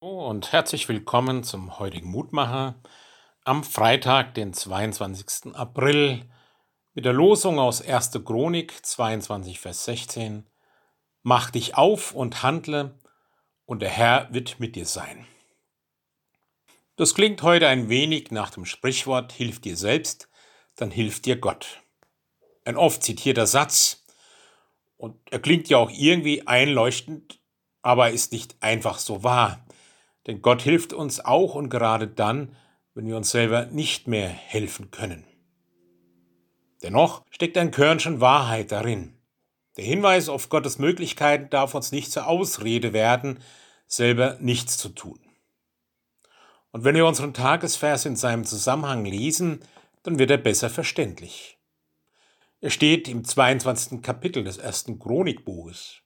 Und herzlich willkommen zum heutigen Mutmacher am Freitag, den 22. April, mit der Losung aus 1. Chronik 22, Vers 16. Mach dich auf und handle, und der Herr wird mit dir sein. Das klingt heute ein wenig nach dem Sprichwort Hilf dir selbst, dann hilft dir Gott. Ein oft zitierter Satz, und er klingt ja auch irgendwie einleuchtend, aber ist nicht einfach so wahr. Denn Gott hilft uns auch und gerade dann, wenn wir uns selber nicht mehr helfen können. Dennoch steckt ein Körnchen Wahrheit darin. Der Hinweis auf Gottes Möglichkeiten darf uns nicht zur Ausrede werden, selber nichts zu tun. Und wenn wir unseren Tagesvers in seinem Zusammenhang lesen, dann wird er besser verständlich. Er steht im 22. Kapitel des ersten Chronikbuches.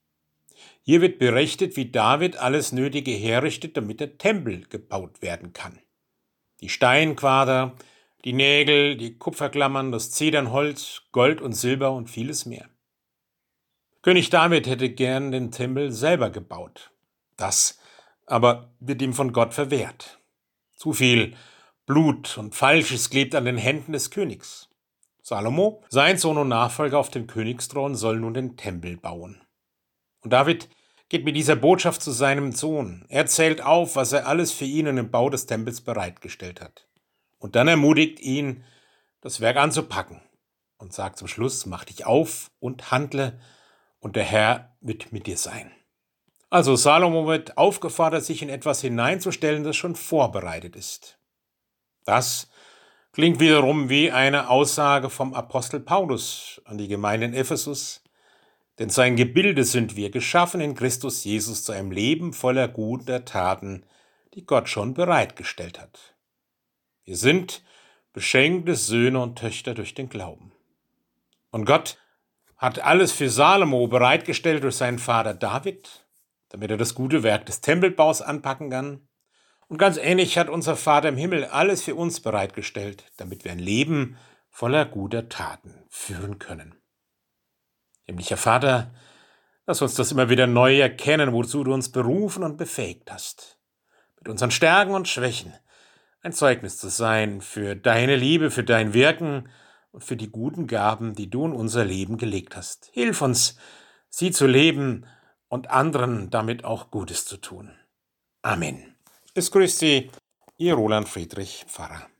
Hier wird berichtet, wie David alles Nötige herrichtet, damit der Tempel gebaut werden kann. Die Steinquader, die Nägel, die Kupferklammern, das Zedernholz, Gold und Silber und vieles mehr. König David hätte gern den Tempel selber gebaut. Das aber wird ihm von Gott verwehrt. Zu viel Blut und Falsches klebt an den Händen des Königs. Salomo, sein Sohn und Nachfolger auf dem Königsthron, soll nun den Tempel bauen. Und David geht mit dieser Botschaft zu seinem Sohn. Er zählt auf, was er alles für ihn in dem Bau des Tempels bereitgestellt hat. Und dann ermutigt ihn, das Werk anzupacken und sagt zum Schluss, mach dich auf und handle, und der Herr wird mit dir sein. Also Salomo wird aufgefordert, sich in etwas hineinzustellen, das schon vorbereitet ist. Das klingt wiederum wie eine Aussage vom Apostel Paulus an die Gemeinde in Ephesus, denn sein Gebilde sind wir, geschaffen in Christus Jesus zu einem Leben voller guter Taten, die Gott schon bereitgestellt hat. Wir sind beschenkte Söhne und Töchter durch den Glauben. Und Gott hat alles für Salomo bereitgestellt durch seinen Vater David, damit er das gute Werk des Tempelbaus anpacken kann. Und ganz ähnlich hat unser Vater im Himmel alles für uns bereitgestellt, damit wir ein Leben voller guter Taten führen können. Himmlischer Vater, lass uns das immer wieder neu erkennen, wozu du uns berufen und befähigt hast. Mit unseren Stärken und Schwächen ein Zeugnis zu sein für deine Liebe, für dein Wirken und für die guten Gaben, die du in unser Leben gelegt hast. Hilf uns, sie zu leben und anderen damit auch Gutes zu tun. Amen. Es grüßt Sie, Ihr Roland Friedrich Pfarrer.